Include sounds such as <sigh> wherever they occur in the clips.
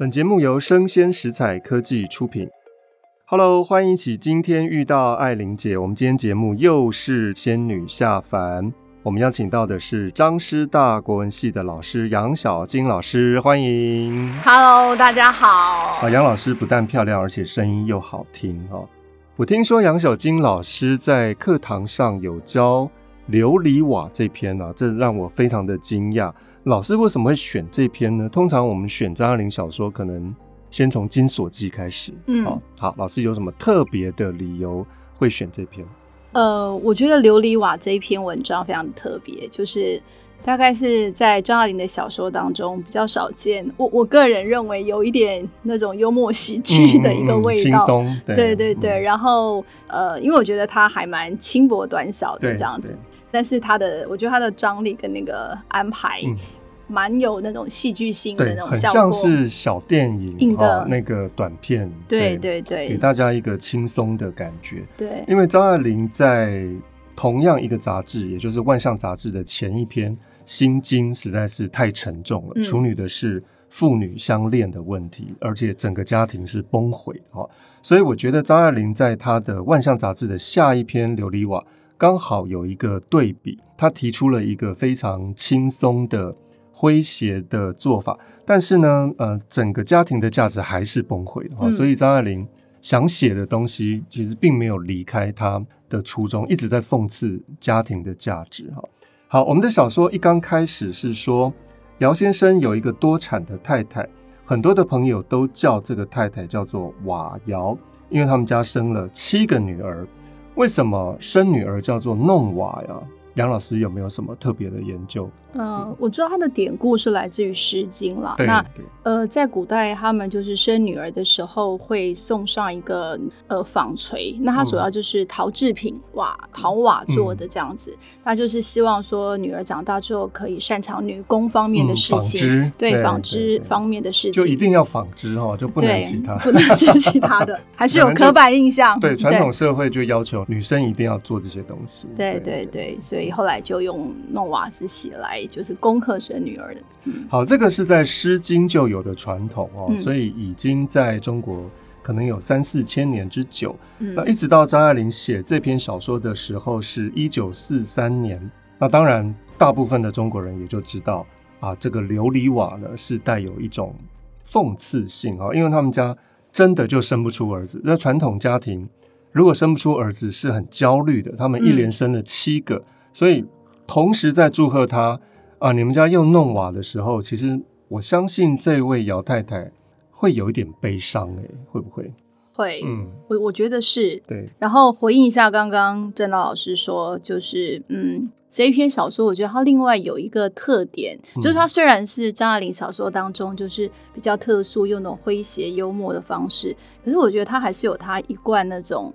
本节目由生鲜食材科技出品。Hello，欢迎一起今天遇到艾琳姐。我们今天节目又是仙女下凡，我们邀请到的是张师大国文系的老师杨小菁老师，欢迎。Hello，大家好。啊，杨老师不但漂亮，而且声音又好听哦。我听说杨小菁老师在课堂上有教《琉璃瓦》这篇呢、啊，这让我非常的惊讶。老师为什么会选这篇呢？通常我们选张爱玲小说，可能先从《金锁记》开始。嗯，好，好，老师有什么特别的理由会选这篇？呃，我觉得《琉璃瓦》这一篇文章非常特别，就是大概是在张爱玲的小说当中比较少见。我我个人认为有一点那种幽默喜剧的一个味道，轻松。对对对，嗯、然后呃，因为我觉得它还蛮轻薄短小的这样子。但是他的，我觉得他的张力跟那个安排，蛮有那种戏剧性的那种效果，很像是小电影的那个短片，对对对，给大家一个轻松的感觉。对，因为张爱玲在同样一个杂志，也就是《万象》杂志的前一篇《心经》，实在是太沉重了，处女的是父女相恋的问题，而且整个家庭是崩毁啊，所以我觉得张爱玲在她的《万象》杂志的下一篇《琉璃瓦》。刚好有一个对比，他提出了一个非常轻松的诙谐的做法，但是呢，呃，整个家庭的价值还是崩溃的哈。所以张爱玲想写的东西其实并没有离开她的初衷，一直在讽刺家庭的价值哈。好，我们的小说一刚开始是说，姚先生有一个多产的太太，很多的朋友都叫这个太太叫做瓦姚，因为他们家生了七个女儿。为什么生女儿叫做弄娃呀？杨老师有没有什么特别的研究？嗯、呃，我知道他的典故是来自于《诗经》了。那呃，在古代，他们就是生女儿的时候会送上一个呃纺锤，那它主要就是陶制品瓦陶瓦做的这样子。那、嗯、就是希望说女儿长大之后可以擅长女工方面的事情，嗯、对纺织方面的事情，就一定要纺织哈，就不能其他，<laughs> 不能是其他的，<laughs> 还是有刻板印象。对传统社会就要求女生一定要做这些东西。对对对，对，所以后来就用弄瓦斯写来。就是恭贺生女儿的。嗯，好，这个是在《诗经》就有的传统哦，嗯，所以已经在中国可能有三四千年之久。嗯，那一直到张爱玲写这篇小说的时候是一九四三年。那当然，大部分的中国人也就知道啊，这个琉璃瓦呢是带有一种讽刺性啊，因为他们家真的就生不出儿子。那传统家庭如果生不出儿子是很焦虑的，他们一连生了七个，嗯，所以同时在祝贺他。啊，你们家又弄瓦的时候，其实我相信这位姚太太会有一点悲伤，哎，会不会？会，嗯，我我觉得是。对。然后回应一下刚刚正道老师说，就是嗯，这一篇小说，我觉得它另外有一个特点，嗯、就是它虽然是张爱玲小说当中就是比较特殊，用那种诙谐幽默的方式，可是我觉得它还是有它一贯那种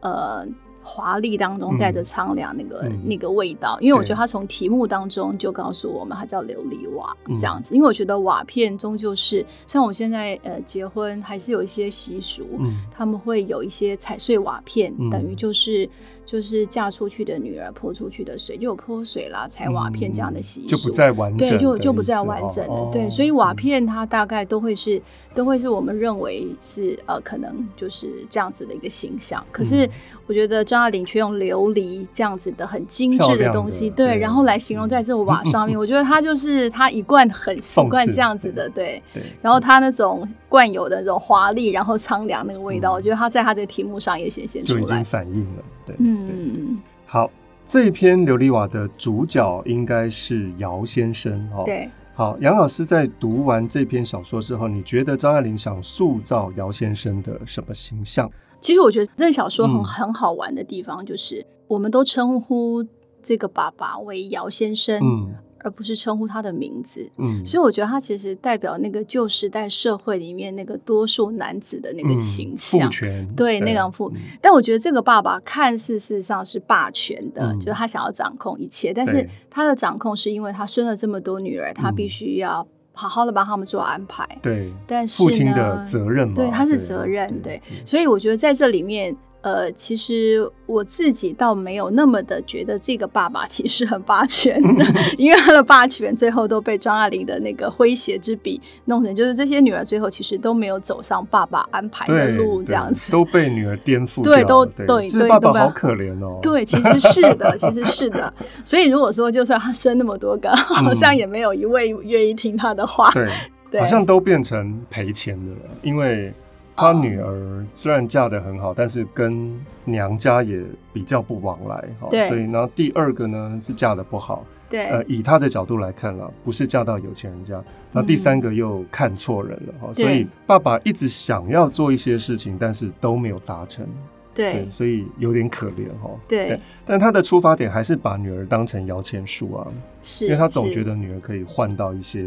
呃。华丽当中带着苍凉那个、嗯、那个味道，因为我觉得它从题目当中就告诉我们，它叫琉璃瓦这样子。因为我觉得瓦片终究是像我现在呃结婚还是有一些习俗，嗯，他们会有一些踩碎瓦片，嗯、等于就是就是嫁出去的女儿泼出去的水就有泼水啦，踩瓦片这样的习俗、嗯、就不再完整，对，就就不再完整了。哦、对，所以瓦片它大概都会是都会是我们认为是呃可能就是这样子的一个形象。可是我觉得张爱玲却用琉璃这样子的很精致的东西，对，然后来形容在这个瓦上面，我觉得她就是她一贯很习惯这样子的，对，对。然后她那种惯有的那种华丽，然后苍凉那个味道，我觉得他在他这个题目上也显现出来，就已经反映了，对，嗯。好，这一篇琉璃瓦的主角应该是姚先生，哦，对。好，杨老师在读完这篇小说之后，你觉得张爱玲想塑造姚先生的什么形象？其实我觉得这小说很很好玩的地方，就是、嗯、我们都称呼这个爸爸为姚先生，嗯、而不是称呼他的名字。嗯，所以我觉得他其实代表那个旧时代社会里面那个多数男子的那个形象，嗯、父权对，对那个父、嗯。但我觉得这个爸爸看似事实上是霸权的、嗯，就是他想要掌控一切，但是他的掌控是因为他生了这么多女儿，他必须要。好好的帮他们做安排，对，但是呢，父亲的责任嘛，对，他是责任，对，对，对，对，所以我觉得在这里面，呃，其实我自己倒没有那么的觉得这个爸爸其实很霸权的，<laughs> 因为他的霸权最后都被张爱玲的那个诙谐之笔弄成，就是这些女儿最后其实都没有走上爸爸安排的路，这样子都被女儿颠覆。对，都对对，对，爸爸好可怜哦。对，其实是的，<laughs> 其实是的。所以如果说就算他生那么多个，好像也没有一位愿意听他的话。对，对，好像都变成赔钱的了，因为。他女儿虽然嫁得很好，但是跟娘家也比较不往来，对，所以呢，第二个呢是嫁得不好，对，呃，以他的角度来看了，不是嫁到有钱人家，那第三个又看错人了哈，所以爸爸一直想要做一些事情，但是都没有达成，对，对，所以有点可怜哈，对，但他的出发点还是把女儿当成摇钱树啊，是，因为他总觉得女儿可以换到一些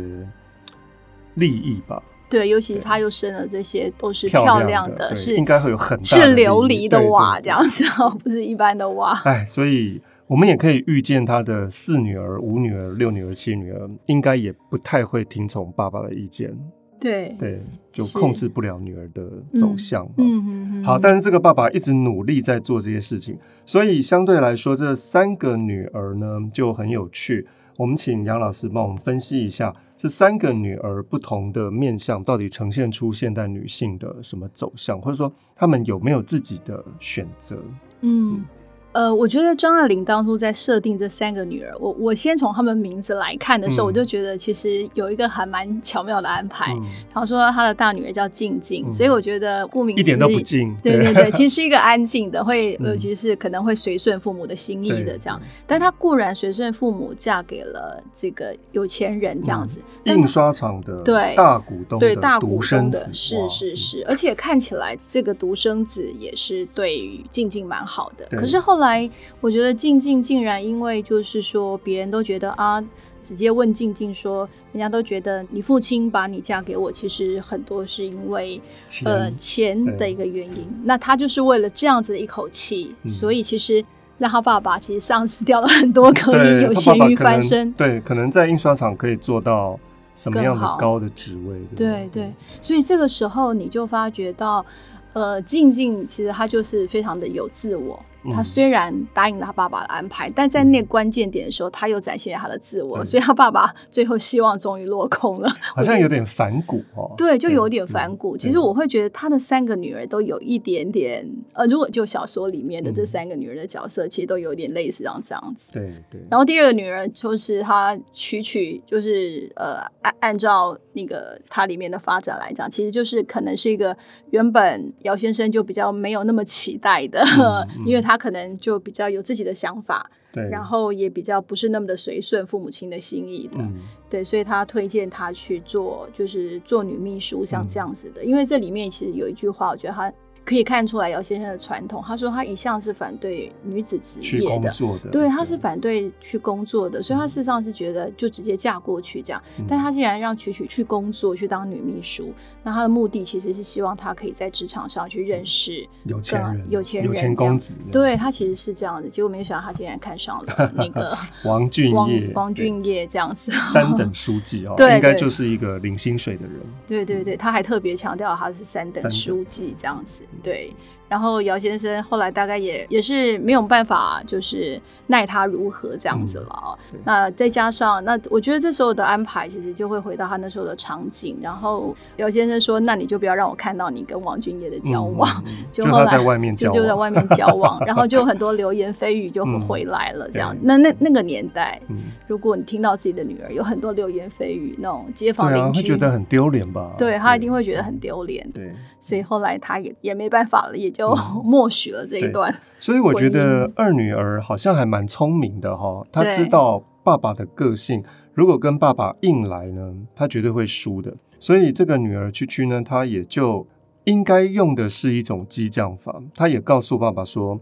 利益吧。对，尤其是他又生了这些都是漂亮的，是应该会有很大是琉璃的瓦这样子哦，不是一般的瓦。哎，所以我们也可以预见他的四女儿、五女儿、六女儿、七女儿，应该也不太会听从爸爸的意见。对对，就控制不了女儿的走向。嗯嗯嗯，嗯。好，但是这个爸爸一直努力在做这些事情，所以相对来说，这三个女儿呢就很有趣。我们请杨老师帮我们分析一下这三个女儿不同的面相，到底呈现出现代女性的什么走向，或者说她们有没有自己的选择？嗯呃，我觉得张爱玲当初在设定这三个女儿，我我先从她们名字来看的时候，嗯、我就觉得其实有一个还蛮巧妙的安排。她、嗯、说她的大女儿叫静静、嗯，所以我觉得顾名思义，一点都不静。对对对，其实是一个安静的，会尤其是可能会随顺父母的心意的这样。但她固然随顺父母，嫁给了这个有钱人这样子，嗯、印刷厂的对大股东对大股东的独生子是是是，而且看起来这个独生子也是对静静蛮好的。可是后来。后来，我觉得静静竟然因为就是说，别人都觉得啊，直接问静静说，人家都觉得你父亲把你嫁给我，其实很多是因为钱呃钱的一个原因。那他就是为了这样子的一口气，嗯，所以其实让他爸爸其实丧失掉了很多可以有咸鱼翻身。对，可能在印刷厂可以做到什么样的高的职位？对对，对，所以这个时候你就发觉到，呃，静静其实他就是非常的有自我。他虽然答应了他爸爸的安排，嗯、但在那个关键点的时候，他又展现了他的自我，所以他爸爸最后希望终于落空了，<laughs> 好像有点反骨哦。对，就有点反骨。其实我会觉得他的三个女儿都有一点点，呃，如果就小说里面的这三个女儿的角色，嗯、其实都有点类似像这样子。对对。然后第二个女儿就是她曲曲，就是呃按按照那个它里面的发展来讲，其实就是可能是一个原本姚先生就比较没有那么期待的，<laughs> 因为他。他可能就比较有自己的想法，对，然后也比较不是那么的随顺父母亲的心意的，嗯，对，所以他推荐他去做，就是做女秘书，像这样子的，嗯。因为这里面其实有一句话，我觉得他。可以看出来姚先生的传统。他说他一向是反对女子职业的，的，对，他是反对去工作的，所以他事实上是觉得就直接嫁过去这样。嗯、但他竟然让曲曲去工作，去当女秘书，那他的目的其实是希望他可以在职场上去认识有钱人、有钱人、有钱公子。对，他其实是这样子，结果没想到他竟然看上了那个 <laughs> 王俊业，王俊业这样子。三等书记哦，<laughs> 对，应该就是一个领薪水的人。对对对，他还特别强调他是三等。书记这样子，对。然后姚先生后来大概也也是没有办法，就是奈他如何这样子了。嗯、那再加上那，我觉得这时候的安排其实就会回到他那时候的场景。然后姚先生说：“那你就不要让我看到你跟王俊业的交往。嗯” <laughs> 就后来就在外面交往，就在外面交往，然后就很多流言蜚语就回来了。这样，嗯、那那那个年代、嗯，如果你听到自己的女儿有很多流言蜚语，那种街坊邻居、啊、会觉得很丢脸吧？对，他一定会觉得很丢脸。对，所以后来他也也没办法了，也就。<laughs> 默许了这一段，所以我觉得二女儿好像还蛮聪明的哈，她知道爸爸的个性，如果跟爸爸硬来呢，她绝对会输的。所以这个女儿区区呢，她也就应该用的是一种激将法，她也告诉爸爸说：“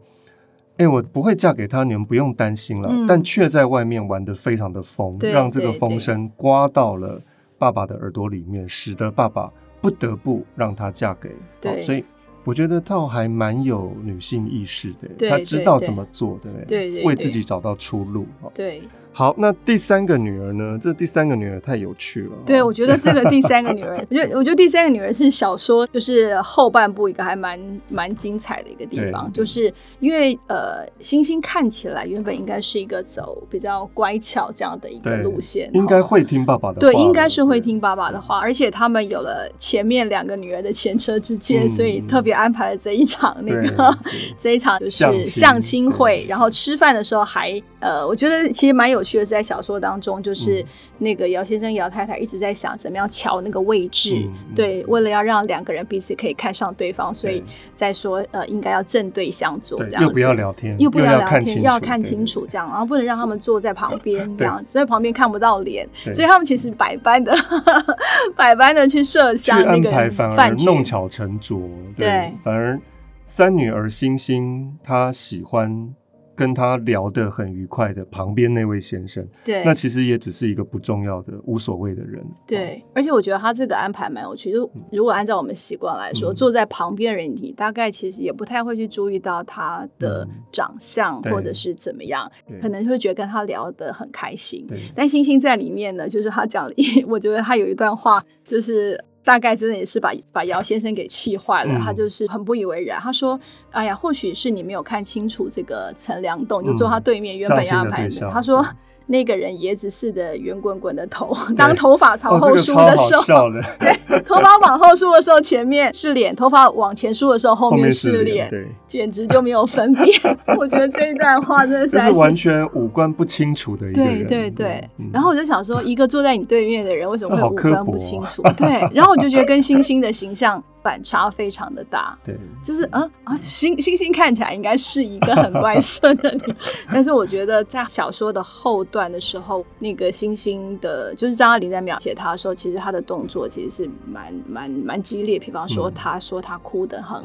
哎、欸，我不会嫁给他，你们不用担心了。嗯”但却在外面玩得非常的疯，让这个风声刮到了爸爸的耳朵里面，使得爸爸不得不让她嫁给。对，所以。我觉得倒还蛮有女性意识的，她知道怎么做的，对，对，对，对，为自己找到出路。对，好，那第三个女儿呢？这第三个女儿太有趣了。对，我觉得这个第三个女儿，<laughs> 我觉得我觉得第三个女儿是小说就是后半部一个还蛮蛮精彩的一个地方，就是因为呃，星星看起来原本应该是一个走比较乖巧这样的一个路线，应该会听爸爸的话。对，应该是会听爸爸的话，而且他们有了前面两个女儿的前车之鉴，嗯，所以特别安排了这一场那个 <laughs> 这一场就是相亲会，然后吃饭的时候还呃，我觉得其实蛮有趣。的是在小说当中，就是那个姚先生、姚太太一直在想怎么样瞧那个位置，嗯、对，为了要让两个人彼此可以看上对方，所以在说呃，应该要正对相坐，这样又不要聊天，又不要聊天，又要看清楚这样，然后不能让他们坐在旁边这样，在旁边看不到脸，所以他们其实百般的 <laughs> 百般的去设想那个反而弄巧成拙，对，反而三女儿星星她喜欢。跟他聊得很愉快的旁边那位先生，对，那其实也只是一个不重要的、无所谓的人。对，而且我觉得他这个安排蛮有趣。就如果按照我们习惯来说，嗯、坐在旁边人，你大概其实也不太会去注意到他的长相或者是怎么样，可能会觉得跟他聊得很开心。但星星在里面呢，就是他讲了一，<laughs> 我觉得他有一段话就是。大概真的也是把把姚先生给气坏了，嗯，他就是很不以为然。他说：“哎呀，或许是你没有看清楚这个陈良栋，就坐他对面，原本要安排的。的”他说。那个人也只是的圆滚滚的头，当头发朝后梳的时候，哦这个、<laughs> 对，头发往后梳的时候前面是脸，头发往前梳的时候后面是脸，对，简直就没有分别。<laughs> 我觉得这一段话真的是，是完全五官不清楚的一个人。对对对、嗯，然后我就想说，一个坐在你对面的人，为什么会五官不清楚？对，然后我就觉得跟星星的形象。反差非常的大，对，就是啊啊，星星星看起来应该是一个很乖顺的女，<laughs> 但是我觉得在小说的后段的时候，那个星星的，就是张爱玲在描写他的时候，其实他的动作其实是蛮蛮蛮激烈，比方说他说他哭得很。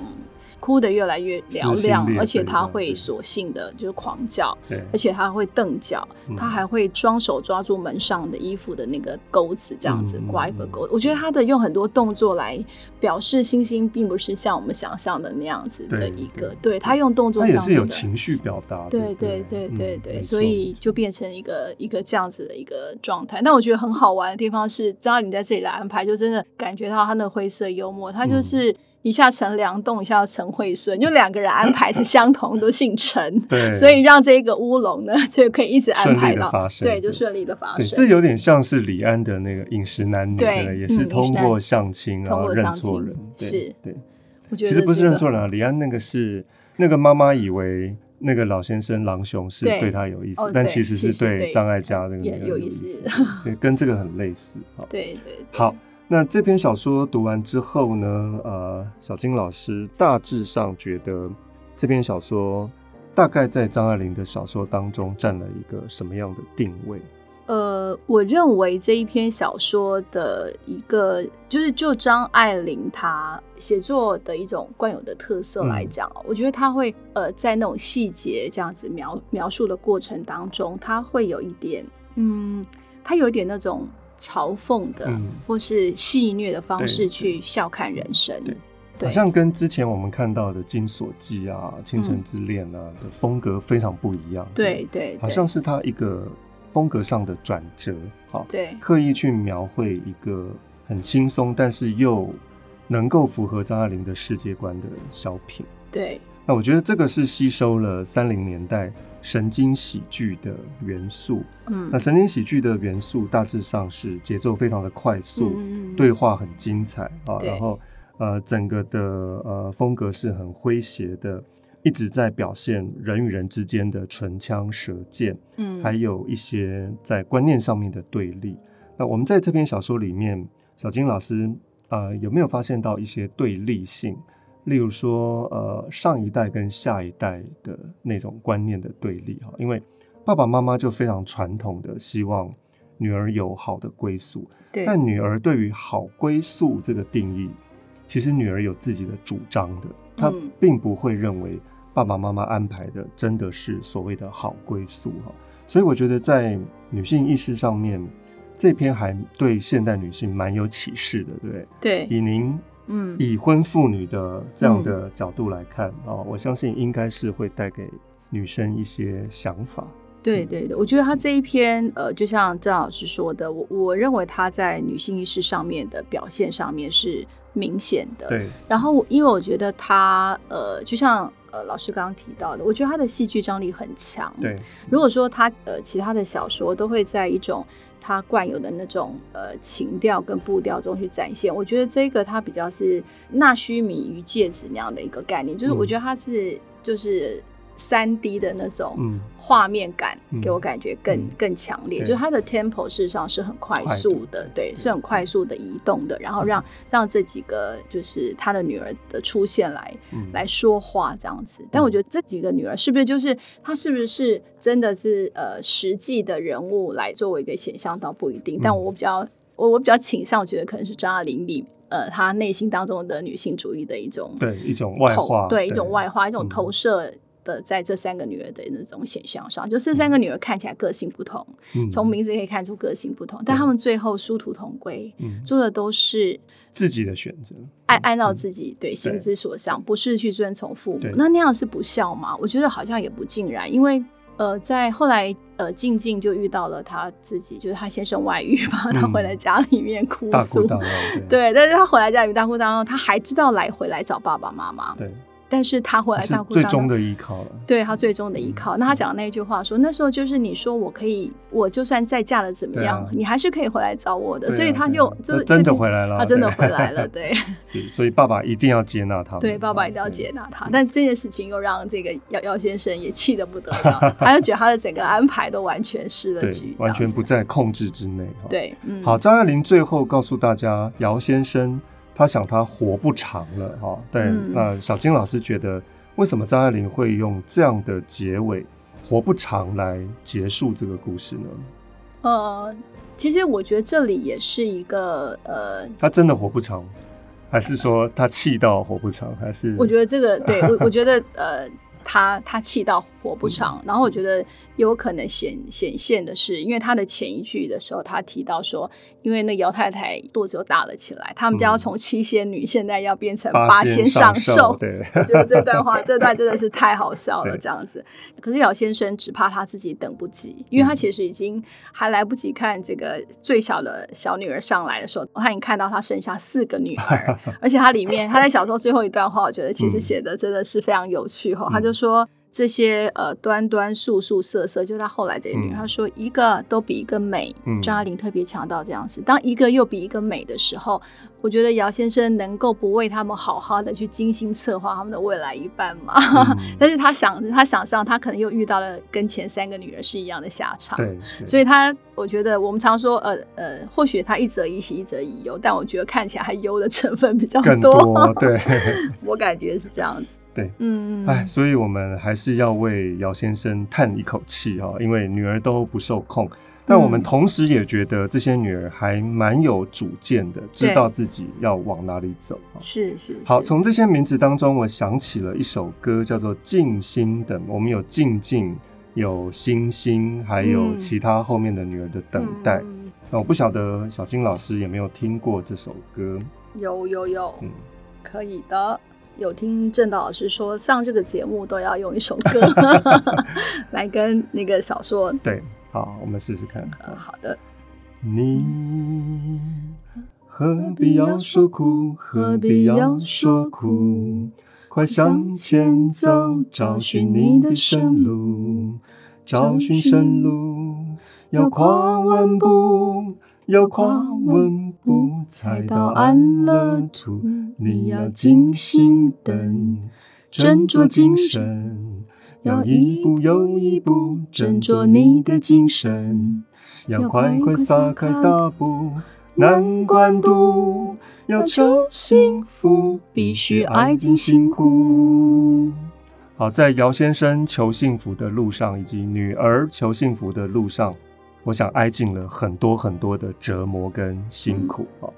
哭得越来越嘹亮，而且他会索性的就是狂叫，而且他会蹬脚，他还会双手抓住门上的衣服的那个钩子，这样子挂一个钩。我觉得他的用很多动作来表示星星，并不是像我们想象的那样子的一个，对，他用动作上是有情绪表达，对对对对对，所以就变成一个一个这样子的一个状态。那我觉得很好玩的地方是，张爱玲在这里来安排，就真的感觉到他那灰色幽默，他就是。一下陈良栋，一下陈惠顺，就两个人安排是 <laughs> 相同，都姓陈，对，<laughs> 所以让这个乌龙呢就可以一直安排到，对，就顺利的发生。这有点像是李安的那个《饮食男女》，对，也是通过相亲然后认错人，是，对。我觉得其实不是认错人啊，李安那个是那个妈妈以为那个老先生郎雄是对他有意思，但其实是对张艾嘉那个有意思，所以跟这个很类似。对 <laughs> 对，好。那这篇小说读完之后呢？呃，小金老师大致上觉得这篇小说大概在张爱玲的小说当中占了一个什么样的定位？呃，我认为这一篇小说的一个就是就张爱玲她写作的一种惯有的特色来讲，嗯，我觉得她会呃在那种细节这样子描描述的过程当中，她会有一点嗯，她有一点那种。嘲讽的，嗯、或是戏谑的方式去笑看人生，对，对，好像跟之前我们看到的《金锁记》啊，《倾城之恋》啊的风格非常不一样。对对，对，好像是他一个风格上的转折，好，对，刻意去描绘一个很轻松，但是又能够符合张爱玲的世界观的小品。对，那我觉得这个是吸收了三零年代。神经喜剧的元素，嗯，那神经喜剧的元素大致上是节奏非常的快速，嗯、对话很精彩啊，然后呃，整个的呃风格是很诙谐的，一直在表现人与人之间的唇枪舌剑，嗯，还有一些在观念上面的对立。那我们在这篇小说里面，小金老师呃有没有发现到一些对立性？例如说，呃，上一代跟下一代的那种观念的对立哈，因为爸爸妈妈就非常传统的希望女儿有好的归宿，但女儿对于好归宿这个定义，其实女儿有自己的主张的，她并不会认为爸爸妈妈安排的真的是所谓的好归宿哈，所以我觉得在女性意识上面，这篇还对现代女性蛮有启示的，对不对？对，以您。嗯，已婚妇女的这样的角度来看啊、嗯哦，我相信应该是会带给女生一些想法。对对对，我觉得他这一篇，呃，就像郑老师说的，我我认为他在女性意识上面的表现上面是明显的。对。然后，因为我觉得他，呃，就像呃老师刚刚提到的，我觉得他的戏剧张力很强。对。如果说他呃其他的小说都会在一种他惯有的那种呃情调跟步调中去展现，我觉得这个他比较是纳须弥于戒指那样的一个概念，就是我觉得他是、嗯、就是。三 D 的那种画面感，给我感觉更、嗯、更强烈。就是它的 tempo 事实上是很快速的，对，是很快速的移动的。然后让让这几个就是他的女儿的出现来、嗯、来说话这样子。但我觉得这几个女儿是不是就是她是不是真的是呃实际的人物来作为一个显象倒不一定。但我比较我我比较倾向觉得可能是张爱玲里呃她内心当中的女性主义的一种对一种外化，对一种外化一种投射。嗯的在这三个女儿的那种显象上，就这三个女儿看起来个性不同，从、嗯、名字可以看出个性不同，嗯、但他们最后殊途同归，做的都是自己的选择，按按照自己对心之所向，不是去遵从父母。那那样是不孝吗？我觉得好像也不尽然，因为呃，在后来呃，静静就遇到了他自己，就是他先生外遇嘛，他回来家里面哭诉，对，但是他回来家里面大哭大闹，他还知道来回来找爸爸妈妈，对。但是他回来大哭大闹，最终的依靠了。对，他最终的依靠。嗯、那他讲的那句话说，那时候就是你说我可以，我就算再嫁了怎么样，啊、你还是可以回来找我的。啊、所以他就、啊、就真的回来了，他真的回来了。<laughs> 对，是，所以爸爸一定要接纳他。对，爸爸一定要接纳他。但这件事情又让这个姚姚先生也气得不得了，他就觉得他的整个安排都完全失了局，完全不在控制之内。对，嗯。好，张爱玲最后告诉大家，姚先生他想他活不长了哈。对，嗯、那小金老师觉得。为什么张爱玲会用这样的结尾“活不长”来结束这个故事呢？呃，其实我觉得这里也是一个呃，他真的活不长，还是说他气到活不长？还是我觉得这个对我，<laughs> 我觉得呃，他他气到活不长，嗯、然后我觉得有可能显显现的是，因为他的前一句的时候，他提到说。因为那姚太太肚子又大了起来，他们家要从七仙女现在要变成八仙上寿。对，我觉得这段话，这段真的是太好笑了，这样子。可是姚先生只怕他自己等不及，因为他其实已经还来不及看这个最小的小女儿上来的时候，他已经看到他剩下四个女儿，<laughs> 而且他里面他在小说最后一段话，我觉得其实写的真的是非常有趣哈，他就说。这些呃端端素素色色，就他后来这一句，他说一个都比一个美。张爱玲特别强调这样子，当一个又比一个美的时候。我觉得姚先生能够不为他们好好的去精心策划他们的未来一半吗？嗯、<laughs> 但是他想，他想象他可能又遇到了跟前三个女儿是一样的下场。对，对，所以他我觉得我们常说，呃呃，或许他一则以喜，一则以忧，但我觉得看起来还忧的成分比较多。多对，<laughs> 我感觉是这样子。对，嗯，哎，所以我们还是要为姚先生叹一口气哈，因为女儿都不受控。但我们同时也觉得这些女儿还蛮有主见的，知道自己要往哪里走。是是。好，从这些名字当中，我想起了一首歌，叫做《静心等》。我们有静静，有星星，还有其他后面的女儿的等待。那我不晓得小金老师有没有听过这首歌？有有有，嗯，可以的。有听正道老师说，上这个节目都要用一首歌 <laughs> 来跟那个小说。对。好，我们试试看。好的。你何必要说苦？何必要说苦？快向前走，找寻你的生路。找寻生路，要跨稳步，要跨稳步，才到安乐土。你要静心等，振作精神。要一步又一步，振作你的精神；要快快撒开大步，难关渡；要求幸福，必须挨尽辛苦。好，在姚先生求幸福的路上，以及女儿求幸福的路上，我想挨尽了很多很多的折磨跟辛苦。好，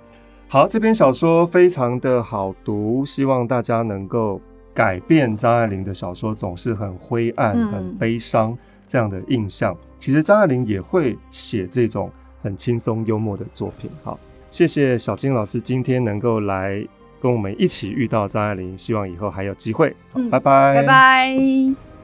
好，这篇小说非常的好读，希望大家能够。改变张爱玲的小说总是很灰暗、很悲伤这样的印象。嗯、其实张爱玲也会写这种很轻松幽默的作品。好，谢谢小金老师今天能够来跟我们一起遇到张爱玲，希望以后还有机会。好，拜拜，拜拜。